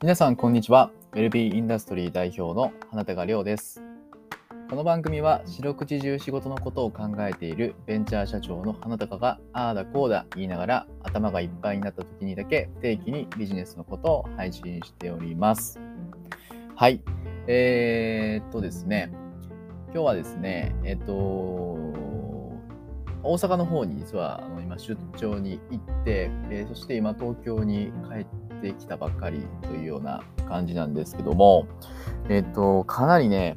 皆さん、こんにちは。ウェルビーインダストリー代表の花高亮です。この番組は、四六時中仕事のことを考えているベンチャー社長の花高が、ああだこうだ言いながら、頭がいっぱいになった時にだけ、定期にビジネスのことを配信しております。はい。えー、っとですね、今日はですね、えっと、大阪の方に実は今出張に行って、えーそして今東京に帰ってきたばっかりというような感じなんですけども、えっ、と、かなりね、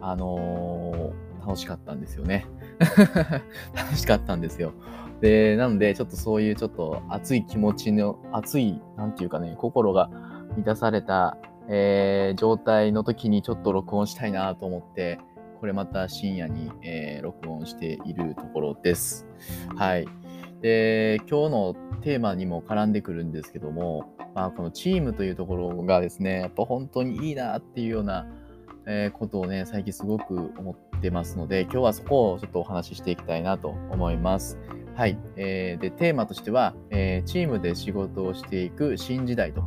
あのー楽しかったんですよね。楽しかったんですよ。で、なので、ちょっとそういうちょっと熱い気持ちの、熱い、なんていうかね、心が満たされた、えー状態の時にちょっと録音したいなと思って、これまた深夜に、えー録音しているところです。はい。で、今日のテーマにも絡んでくるんですけども、まあ、このチームというところがですね、やっぱ本当にいいなっていうような、えことをね、最近すごく思ってますので、今日はそこをちょっとお話ししていきたいなと思います。はい。えーで、テーマとしては、えーチームで仕事をしていく新時代と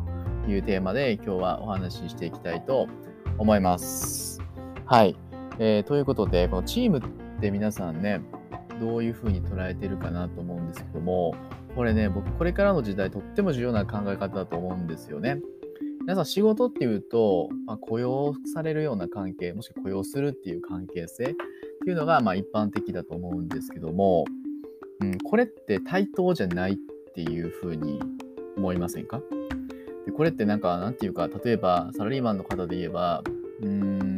いうテーマで今日はお話ししていきたいと思います。はい。えーということで、このチームって皆さんね、どういうふうに捉えてるかなと思うんですけども、これね、僕、これからの時代、とっても重要な考え方だと思うんですよね。皆さん、仕事っていうと、まあ、雇用されるような関係、もしくは雇用するっていう関係性っていうのが、まあ、一般的だと思うんですけども、うん、これって対等じゃないっていうふうに思いませんか？でこれってなんか、なんていうか、例えば、サラリーマンの方で言えば、うん、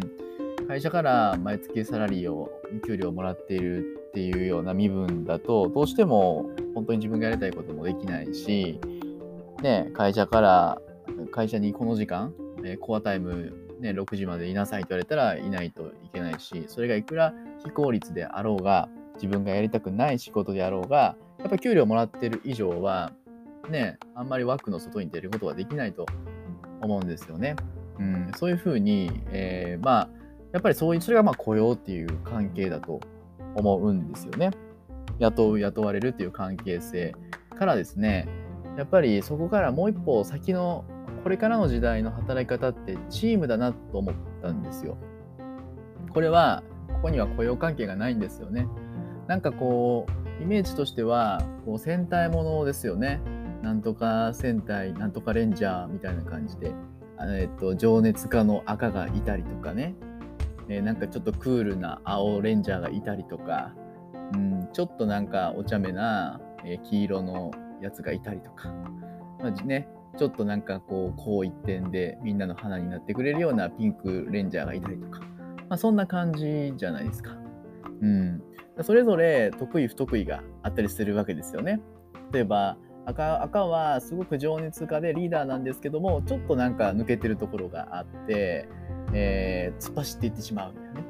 会社から毎月サラリーを、給料をもらっているっていうような身分だと、どうしても本当に自分がやりたいこともできないし、ね、会社から、会社にこの時間、えコアタイム、ね、6時までいなさいと言われたらいないといけないし、それがいくら非効率であろうが、自分がやりたくない仕事であろうが、やっぱ給料もらってる以上は、ね、あんまり枠の外に出ることはできないと思うんですよね。うん、そういうふうに、えーまあ、やっぱりそういう、それがまあ雇用っていう関係だと思うんですよね。雇う、雇われるっていう関係性からですね、やっぱりそこからもう一歩先の、これからの時代の働き方ってチームだなと思ったんですよ。これは、ここには雇用関係がないんですよね。なんかこう、イメージとしては、こう戦隊ものですよね。なんとか戦隊、なんとかレンジャーみたいな感じで、えっと、情熱家の赤がいたりとかね、えなんかちょっとクールな青レンジャーがいたりとか、うん、ちょっとなんかお茶目な、えー黄色のやつがいたりとか、まあね、ちょっとなんかこう、こう一点でみんなの花になってくれるようなピンクレンジャーがいたりとか、まあ、そんな感じじゃないですか。うん。それぞれ得意不得意があったりするわけですよね。例えば、赤赤はすごく情熱家でリーダーなんですけども、ちょっとなんか抜けてるところがあって、えー突っ走っていってしまうみたいなね。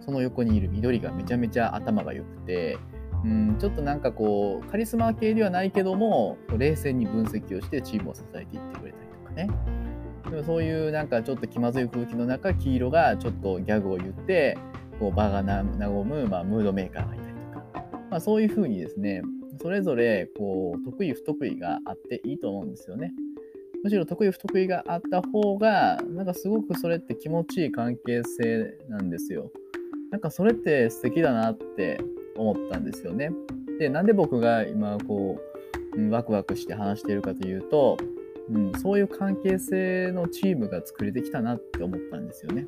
その横にいる緑がめちゃめちゃ頭が良くて、うん、ちょっとなんかこう、カリスマ系ではないけども、冷静に分析をしてチームを支えていってくれたりとかね。でもそういうなんかちょっと気まずい空気の中、黄色がちょっとギャグを言って、こう場が和む、まあ、ムードメーカーがいたりとか、まあ、そういうふうにですね、それぞれこう得意不得意があっていいと思うんですよね。むしろ得意不得意があった方が、なんかすごくそれって気持ちいい関係性なんですよ。なんかそれって素敵だなって思ったんですよね。で、なんで僕が今こう、ワクワクして話しているかというと、うん、そういう関係性のチームが作れてきたなって思ったんですよね。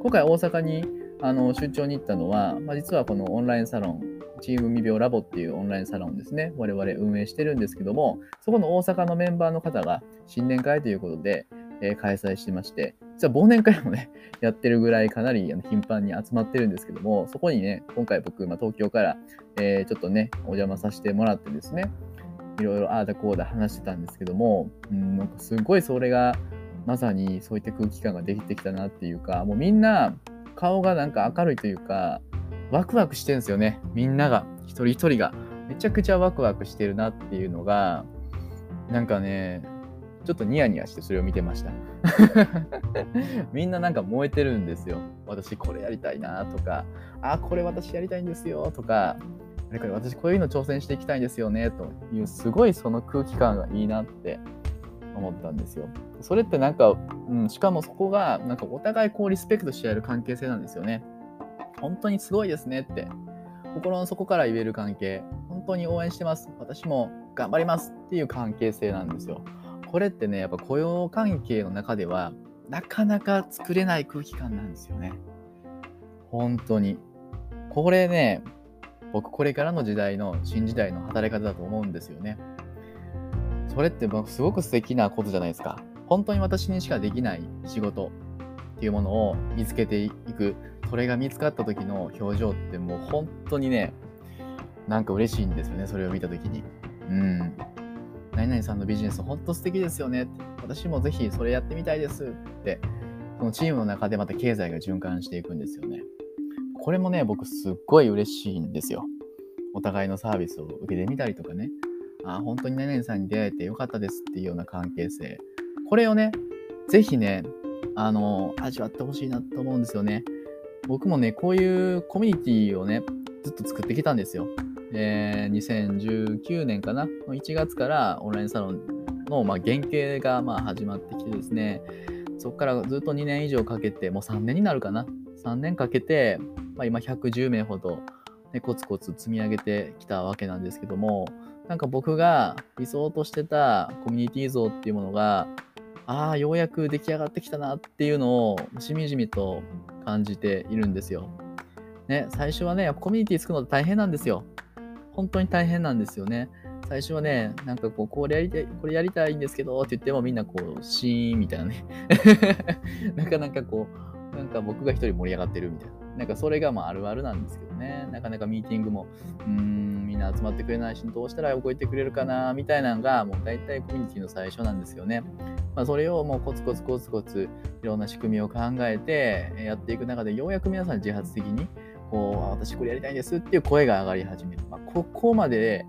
今回大阪にあの出張に行ったのは、まあ、実はこのオンラインサロン、チーム未病ラボっていうオンラインサロンですね、我々運営してるんですけども、そこの大阪のメンバーの方が新年会ということで、えー開催してまして、実は忘年会もね、やってるぐらいかなり頻繁に集まってるんですけども、そこにね、今回僕、まあ、東京から、えーちょっとね、お邪魔させてもらってですね、いろいろああだこうだ話してたんですけども、うん、なんかすごいそれが、まさにそういった空気感ができてきたなっていうか、もうみんな顔がなんか明るいというか、ワクワクしてるんですよね。みんなが、一人一人が。めちゃくちゃワクワクしてるなっていうのが、なんかね、ちょっとニヤニヤしてそれを見てました。みんななんか燃えてるんですよ。私これやりたいなとか、あ、これ私やりたいんですよとか、あれこれ私こういうの挑戦していきたいんですよねという、すごいその空気感がいいなって思ったんですよ。それってなんか、うん、しかもそこが、なんかお互いこうリスペクトし合える関係性なんですよね。本当にすごいですねって、心の底から言える関係、本当に応援してます。私も頑張りますっていう関係性なんですよ。これってね、やっぱ雇用関係の中では、なかなか作れない空気感なんですよね。本当に。これね、僕これからの時代の新時代の働き方だと思うんですよね。それってすごく素敵なことじゃないですか。本当に私にしかできない仕事っていうものを見つけていく。それが見つかった時の表情ってもう本当にね、なんか嬉しいんですよね、それを見た時に。うん。何々さんのビジネス本当素敵ですよね。私もぜひそれやってみたいですって、そのチームの中でまた経済が循環していくんですよね。これもね、僕すっごい嬉しいんですよ。お互いのサービスを受けてみたりとかね。あ、本当に何々さんに出会えてよかったですっていうような関係性。これをね、ぜひね、あの、味わってほしいなと思うんですよね。僕もね、こういうコミュニティをね、ずっと作ってきたんですよ。えー、2019年かな？の1月からオンラインサロンの、まあ、原型がまあ始まってきてですね、そこからずっと2年以上かけて、もう3年になるかな？3年かけて、まあ、今110名ほど、ね、コツコツ積み上げてきたわけなんですけども、なんか僕が理想としてたコミュニティ像っていうものが、ああ、ようやく出来上がってきたなっていうのをしみじみと感じているんですよ。ね、最初はね、やっぱコミュニティ作るの大変なんですよ。本当に大変なんですよね。最初はね、なんかこう、これやりたい、これやりたいんですけどって言ってもみんなこう、シーンみたいなね。なかなかこう、なんか僕が一人盛り上がってるみたいな。なんかそれがまああるあるなんですけどね。なかなかミーティングも、うん、みんな集まってくれないし、どうしたら動いてくれるかな、みたいなのが、もう大体コミュニティの最初なんですよね。まあ、それをもうコツコツコツコツ、いろんな仕組みを考えてやっていく中で、ようやく皆さん自発的に、こう、私これやりたいんですっていう声が上がり始める。まあ、ここまで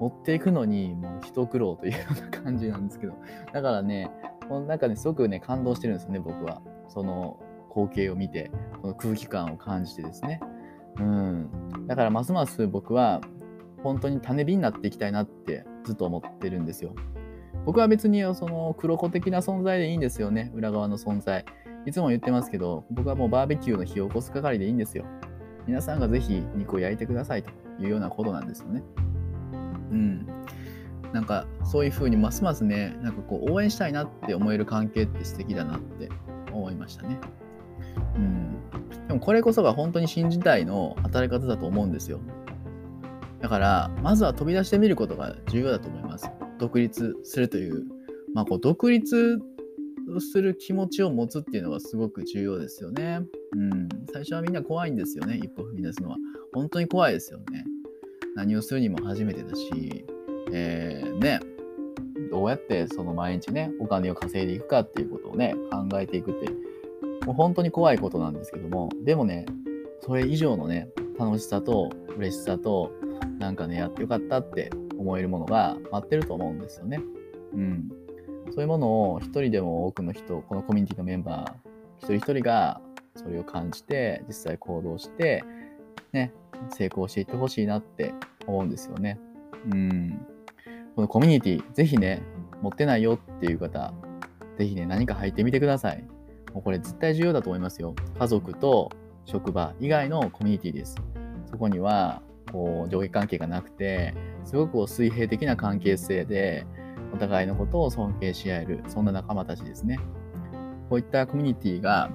持っていくのに、もう一苦労というような感じなんですけど、だからね、この中ですごくね、感動してるんですよね、僕は。その光景を見て、この空気感を感じてですね。うん。だからますます僕は本当に種火になっていきたいなってずっと思ってるんですよ。僕は別にその黒子的な存在でいいんですよね。裏側の存在。いつも言ってますけど、僕はもうバーベキューの火を起こす係でいいんですよ。皆さんがぜひ肉を焼いてくださいというようなことなんですよね。うん。なんかそういうふうにますますね、なんかこう応援したいなって思える関係って素敵だなって思いましたね。うん。でもこれこそが本当に新時代の働き方だと思うんですよ。だから、まずは飛び出してみることが重要だと思います。独立するという、まあ、こう独立する気持ちを持つっていうのがすごく重要ですよね。うん。最初はみんな怖いんですよね。一歩踏み出すのは。本当に怖いですよね。何をするにも初めてだし、えー、ね、どうやってその毎日ね、お金を稼いでいくかっていうことをね、考えていくってもう本当に怖いことなんですけども、でもね、それ以上のね、楽しさと嬉しさと、なんかね、やってよかったって思えるものが待ってると思うんですよね。うん。そういうものを一人でも多くの人、このコミュニティのメンバー、一人一人がそれを感じて、実際行動して、ね、成功していってほしいなって思うんですよね。うん。このコミュニティ、ぜひね、持ってないよっていう方、ぜひね、何か入ってみてください。もうこれ絶対重要だと思いますよ。家族と職場以外のコミュニティです。そこにはこう上下関係がなくて、すごく水平的な関係性で、お互いのことを尊敬し合える、そんな仲間たちですね。こういったコミュニティが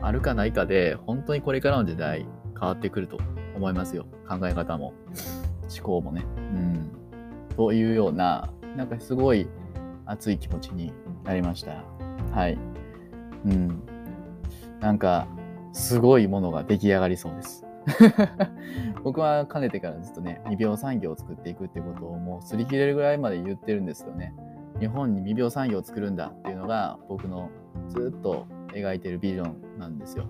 あるかないかで、本当にこれからの時代変わってくると思いますよ。考え方も、思考もね。うん。というような、なんかすごい熱い気持ちになりました。はい。うん。なんか、すごいものが出来上がりそうです。僕はかねてからずっとね、未病産業を作っていくってことをもう擦り切れるぐらいまで言ってるんですよね。日本に未病産業を作るんだっていうのが僕のずっと描いてるビジョンなんですよ。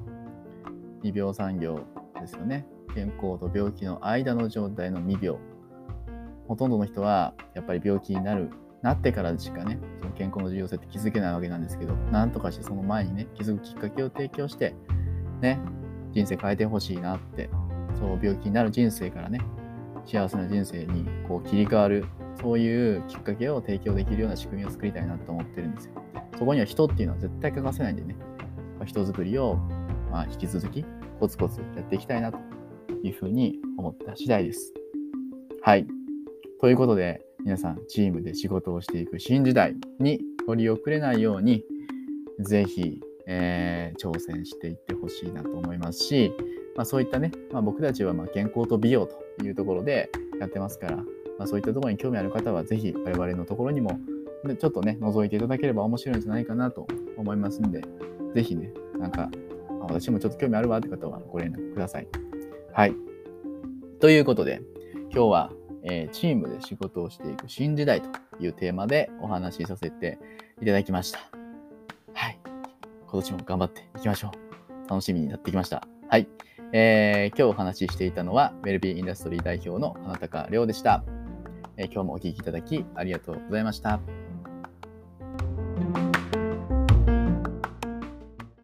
未病産業ですよね。健康と病気の間の状態の未病。ほとんどの人はやっぱり病気になるなってからしかね、その健康の重要性って気づけないわけなんですけど、なんとかしてその前にね、気づくきっかけを提供して、ね、人生変えてほしいなって、そう、病気になる人生からね、幸せな人生にこう切り替わる、そういうきっかけを提供できるような仕組みを作りたいなと思ってるんですよ。そこには人っていうのは絶対欠かせないんでね、人づくりを、まあ、引き続きコツコツやっていきたいなというふうに思った次第です。はい。ということで、皆さん、チームで仕事をしていく新時代に取り遅れないように、ぜひ、えー、挑戦していってほしいなと思いますし、まあ、そういったね、まあ、僕たちはまあ健康と美容というところでやってますから、まあ、そういったところに興味ある方は、ぜひ我々のところにも、ちょっとね、覗いていただければ面白いんじゃないかなと思いますんで、ぜひね、なんか、私もちょっと興味あるわって方はご連絡ください。はい。ということで、今日は、えー、チームで仕事をしていく新時代というテーマでお話しさせていただきました。はい。今年も頑張っていきましょう。楽しみになってきました。はい。えー、今日お話ししていたのは、ウェルビーインダストリー代表の花高亮でした。えー、今日もお聴きいただきありがとうございました。